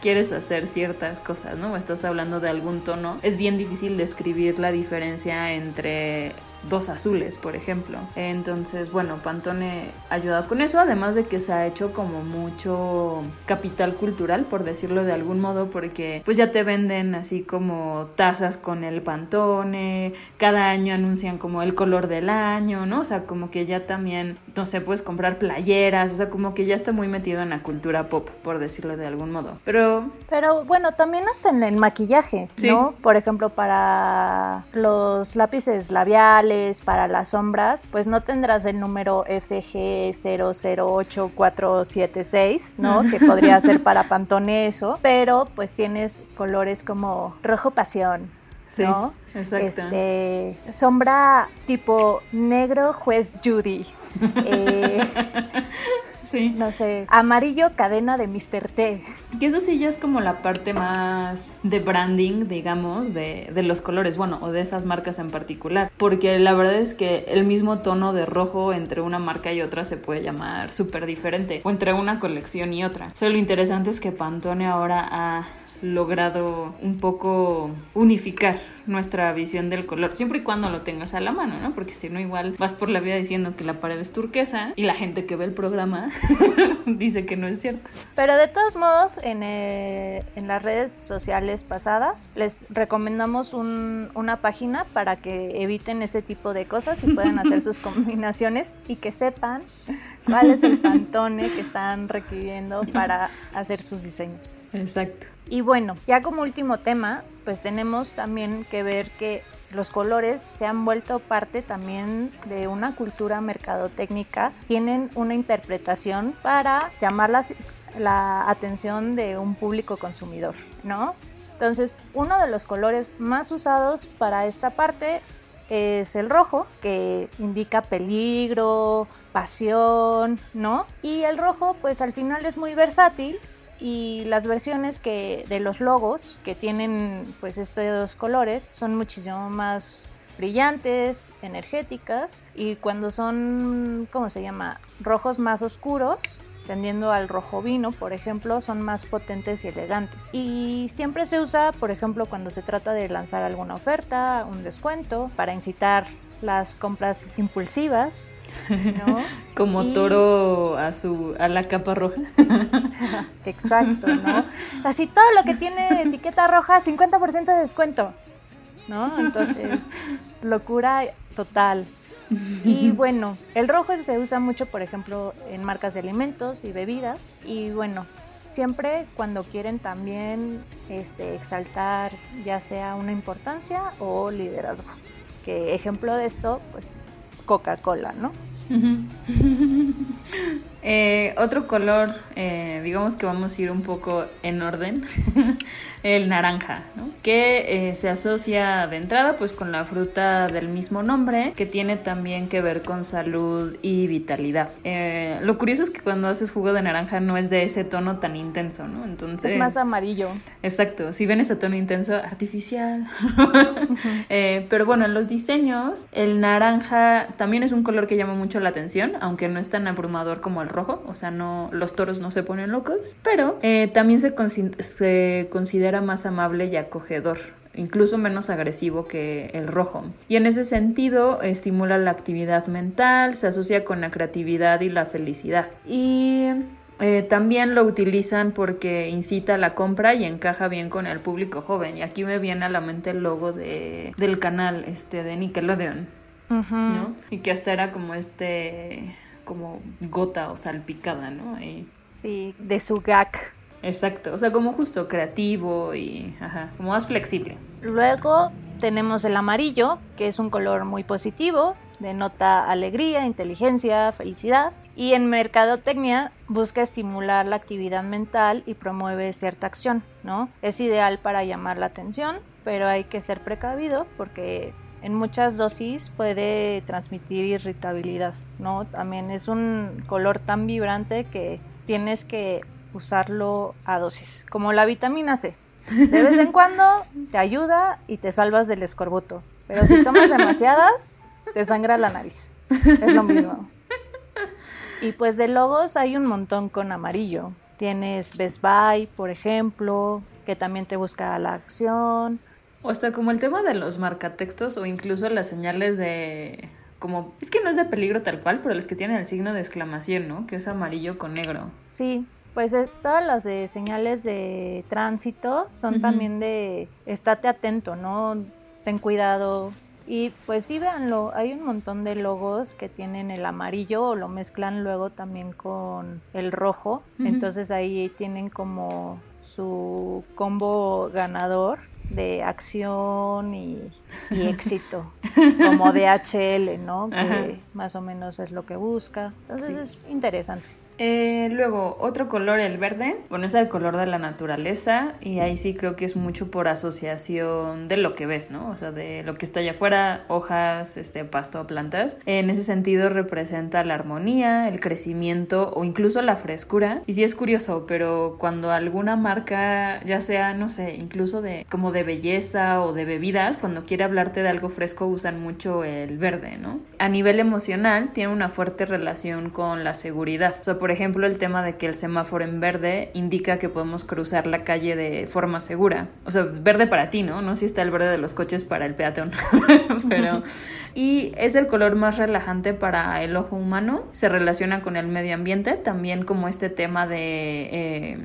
quieres hacer ciertas cosas, ¿no? Estás hablando de algún tono. Es bien difícil describir la diferencia entre dos azules, por ejemplo. Entonces, bueno, Pantone ha ayudado con eso, además de que se ha hecho como mucho capital cultural, por decirlo de algún modo, porque pues ya te venden así como tazas con el Pantone, cada año anuncian como el color del año, ¿no? O sea, como que ya también, no sé, puedes comprar playeras, o sea, como que ya está muy metido en la cultura pop, por decirlo de algún modo. Pero... Pero bueno, también hasta en el maquillaje, ¿no? Por ejemplo, para los lápices labiales, para las sombras, pues no tendrás el número FG008476, ¿no? Que podría ser para Pantone eso, pero pues tienes colores como rojo pasión, ¿no? exacto. Este, sombra tipo negro juez Judy. (laughs) Eh, Sí. No sé, amarillo cadena de Mr. T. Que eso sí ya es como la parte más de branding, digamos, de, de, los colores, bueno, o de esas marcas en particular. Porque la verdad es que el mismo tono de rojo entre una marca y otra se puede llamar súper diferente. O entre una colección y otra. O sea, lo interesante es que Pantone ahora ha logrado un poco unificar nuestra visión del color, siempre y cuando lo tengas a la mano, ¿no? Porque si no, igual vas por la vida diciendo que la pared es turquesa y la gente que ve el programa (laughs) dice que no es cierto. Pero de todos modos, en, eh, en las redes sociales pasadas, les recomendamos un, una página para que eviten ese tipo de cosas y puedan hacer sus (laughs) combinaciones y que sepan cuál es el pantone que están requiriendo para hacer sus diseños. Exacto. Y bueno, ya como último tema, pues tenemos también que ver que los colores se han vuelto parte también de una cultura mercadotécnica, tienen una interpretación para llamar la, la atención de un público consumidor, ¿no? Entonces, uno de los colores más usados para esta parte es el rojo, que indica peligro, pasión, ¿no? Y el rojo, pues al final es muy versátil y las versiones que de los logos que tienen pues estos colores son muchísimo más brillantes, energéticas y cuando son, ¿cómo se llama? Rojos más oscuros, tendiendo al rojo vino, por ejemplo, son más potentes y elegantes. Y siempre se usa, por ejemplo, cuando se trata de lanzar alguna oferta, un descuento, para incitar las compras impulsivas ¿no? (laughs) Como y... toro a su a la capa roja. (laughs) Exacto, ¿no? Así todo lo que tiene etiqueta roja, 50% de descuento. ¿No? Entonces, (laughs) locura total. Y bueno, el rojo se usa mucho, por ejemplo, en marcas de alimentos y bebidas. Y bueno, siempre cuando quieren también este, exaltar ya sea una importancia o liderazgo. Que ejemplo de esto, pues Coca-Cola, ¿no? 哼哼哼哼哼哼。Eh, otro color, eh, digamos que vamos a ir un poco en orden, (laughs) el naranja, ¿no? que eh, se asocia de entrada pues con la fruta del mismo nombre, que tiene también que ver con salud y vitalidad. Lo curioso es que cuando haces jugo de naranja no es de ese tono tan intenso, ¿no? Entonces... Es más amarillo. Exacto, si ven ese tono intenso, artificial. (laughs) Pero bueno, en los diseños, el naranja también es un color que llama mucho la atención, aunque no es tan abrumador como el rojo, o sea, no los toros no se ponen locos, pero eh, también se, se considera más amable y acogedor incluso menos agresivo que el rojo. Y en ese sentido estimula la actividad mental, se asocia con la creatividad y la felicidad. Y eh, también lo utilizan porque incita a la compra y encaja bien con el público joven. Y aquí me viene a la mente el logo de, del canal este, de Nickelodeon. Uh -huh. ¿no? Y que hasta era como este, como gota o salpicada, ¿no? Y... Sí, de su gag. Exacto, o sea, como justo creativo y ajá, como más flexible. Luego tenemos el amarillo, que es un color muy positivo, denota alegría, inteligencia, felicidad. Y en mercadotecnia busca estimular la actividad mental y promueve cierta acción, ¿no? Es ideal para llamar la atención, pero hay que ser precavido porque en muchas dosis puede transmitir irritabilidad, ¿no? También es un color tan vibrante que tienes que usarlo a dosis, como la vitamina C. De vez en cuando te ayuda y te salvas del escorbuto, pero si tomas demasiadas, te sangra la nariz. Es lo mismo. Y pues de logos hay un montón con amarillo. Tienes Best Buy, por ejemplo, que también te busca la acción. O hasta como el tema de los marcatextos o incluso las señales de como es que no es de peligro tal cual, pero los que tienen el signo de exclamación, ¿no? Que es amarillo con negro. Sí, pues eh, todas las de señales de tránsito son también de estate atento, ¿no? Ten cuidado. Y pues sí, véanlo, hay un montón de logos que tienen el amarillo o lo mezclan luego también con el rojo. Entonces ahí tienen como su combo ganador de acción y, (laughs) éxito, como DHL, ¿no? Que más o menos es lo que busca. Entonces es interesante. Eh, luego, otro color, el verde. Bueno, es el color de la naturaleza y ahí sí creo que es mucho por asociación de lo que ves, ¿no? O sea, de lo que está allá afuera, hojas, este, pasto, plantas. En ese sentido representa la armonía, el crecimiento o incluso la frescura. Y sí es curioso, pero cuando alguna marca, ya sea, no sé, incluso de como de belleza o de bebidas, cuando quiere hablarte de algo fresco usan mucho el verde, ¿no? A nivel emocional tiene una fuerte relación con la seguridad. O sea, por ejemplo, el tema de que el semáforo en verde indica que podemos cruzar la calle de forma segura. O sea, verde para ti, ¿no? No si está el verde de los coches para el peatón. (laughs) Pero. (laughs) Y es el color más relajante para el ojo humano. Se relaciona con el medio ambiente. También como este tema de. Eh,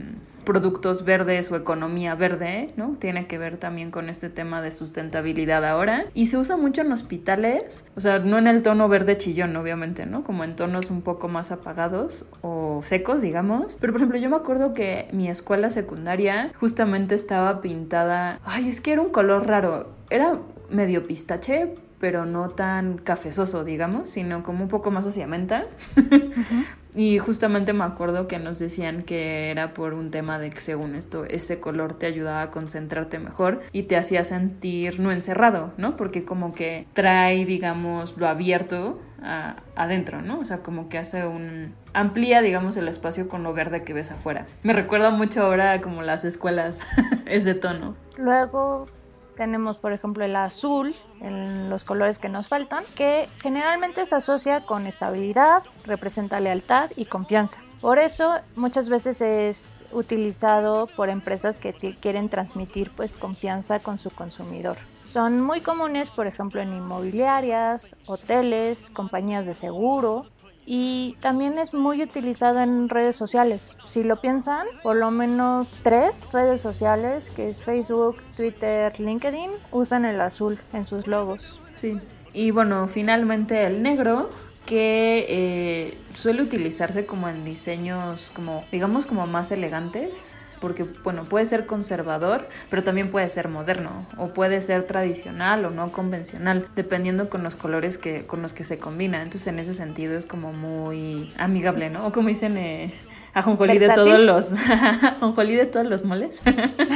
productos verdes o economía verde, ¿no? Tiene que ver también con este tema de sustentabilidad ahora. Y se usa mucho en hospitales, o sea, no en el tono verde chillón, obviamente, ¿no? Como en tonos un poco más apagados o secos, digamos. Pero, por ejemplo, yo me acuerdo que mi escuela secundaria justamente estaba pintada, ay, es que era un color raro, era medio pistache, pero no tan cafezoso, digamos, sino como un poco más hacia menta. Y justamente me acuerdo que nos decían que era por un tema de que según esto ese color te ayudaba a concentrarte mejor y te hacía sentir no encerrado, ¿no? Porque como que trae, digamos, lo abierto adentro, ¿no? O sea, como que hace un... amplía, digamos, el espacio con lo verde que ves afuera. Me recuerda mucho ahora como las escuelas (laughs) ese tono. Luego tenemos, por ejemplo, el azul, en los colores que nos faltan, que generalmente se asocia con estabilidad, representa lealtad y confianza. Por eso muchas veces es utilizado por empresas que quieren transmitir pues confianza con su consumidor. Son muy comunes, por ejemplo, en inmobiliarias, hoteles, compañías de seguro, y también es muy utilizada en redes sociales. Si lo piensan, por lo menos tres redes sociales, que es Facebook, Twitter, LinkedIn, usan el azul en sus logos. Sí. Y bueno, finalmente el negro, que eh, suele utilizarse como en diseños como digamos como más elegantes porque bueno, puede ser conservador, pero también puede ser moderno o puede ser tradicional o no convencional, dependiendo con los colores que con los que se combina. Entonces, en ese sentido es como muy amigable, ¿no? O como dicen eh, ajonjolí de todos los (laughs) ajonjolí de todos los moles.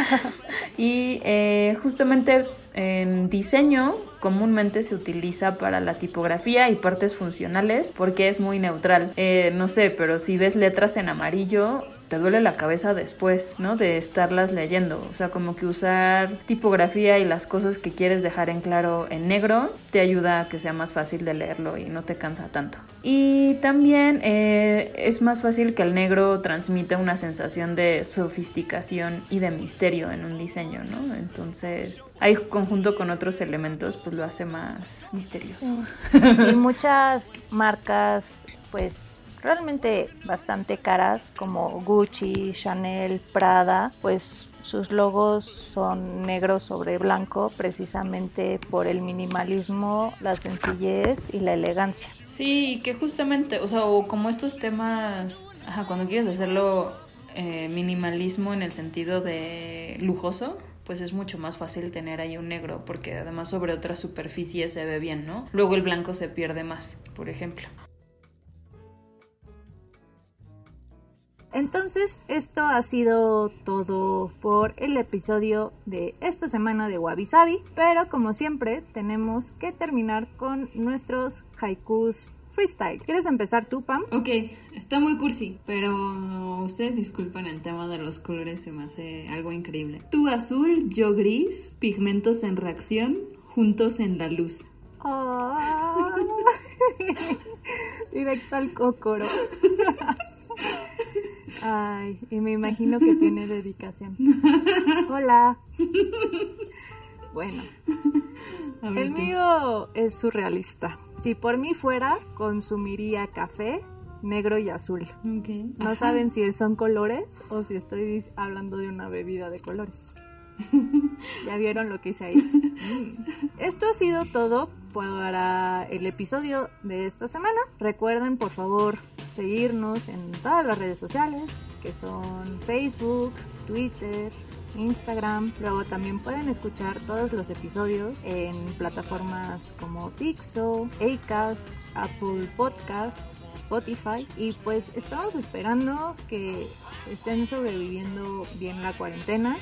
(laughs) y eh, justamente en diseño comúnmente se utiliza para la tipografía y partes funcionales porque es muy neutral. Eh, no sé, pero si ves letras en amarillo, te duele la cabeza después, ¿no? De estarlas leyendo. O sea, como que usar tipografía y las cosas que quieres dejar en claro en negro te ayuda a que sea más fácil de leerlo y no te cansa tanto. Y también eh, es más fácil que el negro transmita una sensación de sofisticación y de misterio en un diseño, ¿no? Entonces, ahí conjunto con otros elementos, pues lo hace más misterioso. Y muchas marcas, pues realmente bastante caras como Gucci, Chanel, Prada, pues sus logos son negro sobre blanco precisamente por el minimalismo, la sencillez y la elegancia. Sí, que justamente, o sea, o como estos temas, ajá, cuando quieres hacerlo eh, minimalismo en el sentido de lujoso, pues es mucho más fácil tener ahí un negro porque además sobre otra superficie se ve bien, ¿no? Luego el blanco se pierde más, por ejemplo. Entonces, esto ha sido todo por el episodio de esta semana de Wabi Sabi, pero como siempre, tenemos que terminar con nuestros haikus freestyle. ¿Quieres empezar tú, Pam? Ok, está muy cursi, pero ustedes disculpen el tema de los colores, se me hace algo increíble. Tú azul, yo gris, pigmentos en reacción, juntos en la luz. Ah. (laughs) Directo al cócoro. (laughs) Ay, y me imagino que tiene dedicación. (laughs) Hola. Bueno, el mío es surrealista. Si por mí fuera, consumiría café, negro y azul. No saben si son colores o si estoy hablando de una bebida de colores. (laughs) ¿Ya vieron lo que hice ahí? (laughs) Esto ha sido todo para el episodio de esta semana. Recuerden, por favor, seguirnos en todas las redes sociales, que son Facebook, Twitter, Instagram. Luego también pueden escuchar todos los episodios en plataformas como Pixo, Acast, Apple Podcasts, Spotify. Y pues estamos esperando que estén sobreviviendo bien la cuarentena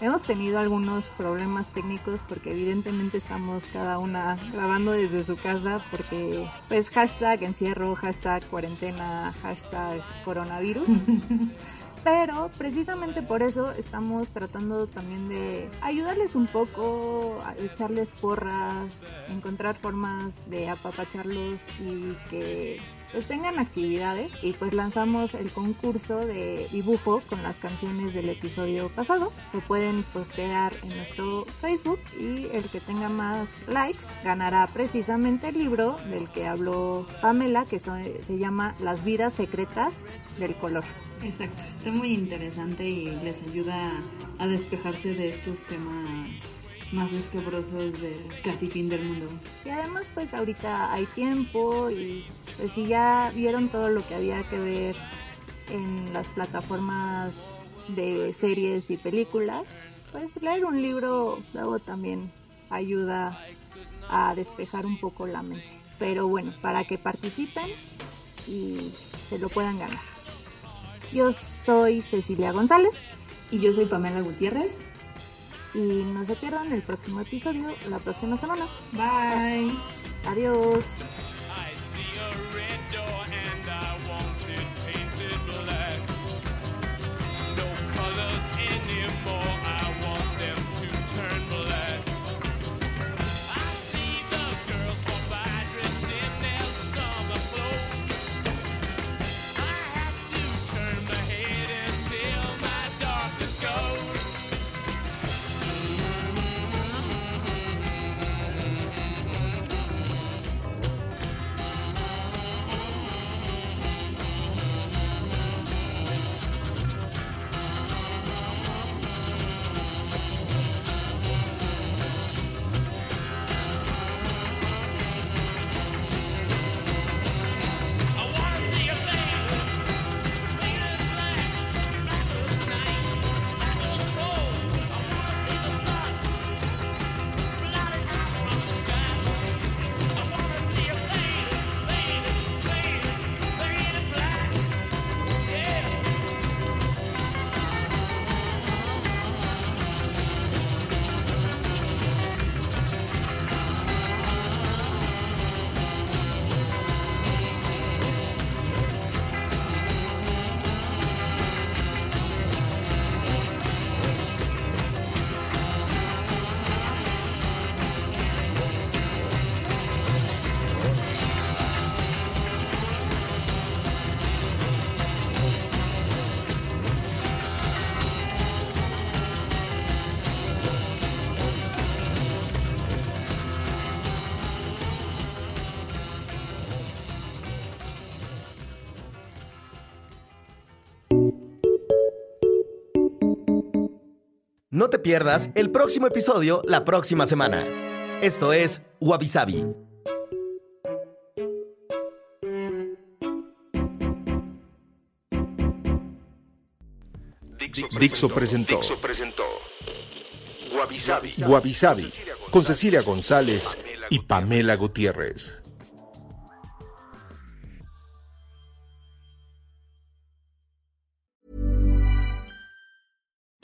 Hemos tenido algunos problemas técnicos porque evidentemente estamos cada una grabando desde su casa porque pues hashtag encierro, hashtag cuarentena, hashtag coronavirus. (laughs) Pero precisamente por eso estamos tratando también de ayudarles un poco, a echarles porras, encontrar formas de apapacharlos y que pues tengan actividades y pues lanzamos el concurso de dibujo con las canciones del episodio pasado. Lo pueden postear en nuestro Facebook y el que tenga más likes ganará precisamente el libro del que habló Pamela que se llama Las vidas secretas del color. Exacto, está muy interesante y les ayuda a despejarse de estos temas más escabrosos de casi fin del mundo. Y además pues ahorita hay tiempo y pues si ya vieron todo lo que había que ver en las plataformas de series y películas, pues leer un libro luego también ayuda a despejar un poco la mente. Pero bueno, para que participen y se lo puedan ganar. Yo soy Cecilia González. Y yo soy Pamela Gutiérrez. Y no se pierdan el próximo episodio la próxima semana. Bye. Adiós. No te pierdas el próximo episodio la próxima semana. Esto es Wabi Sabi. Dixo presentó, Sabi, con Cecilia González y Pamela Gutiérrez.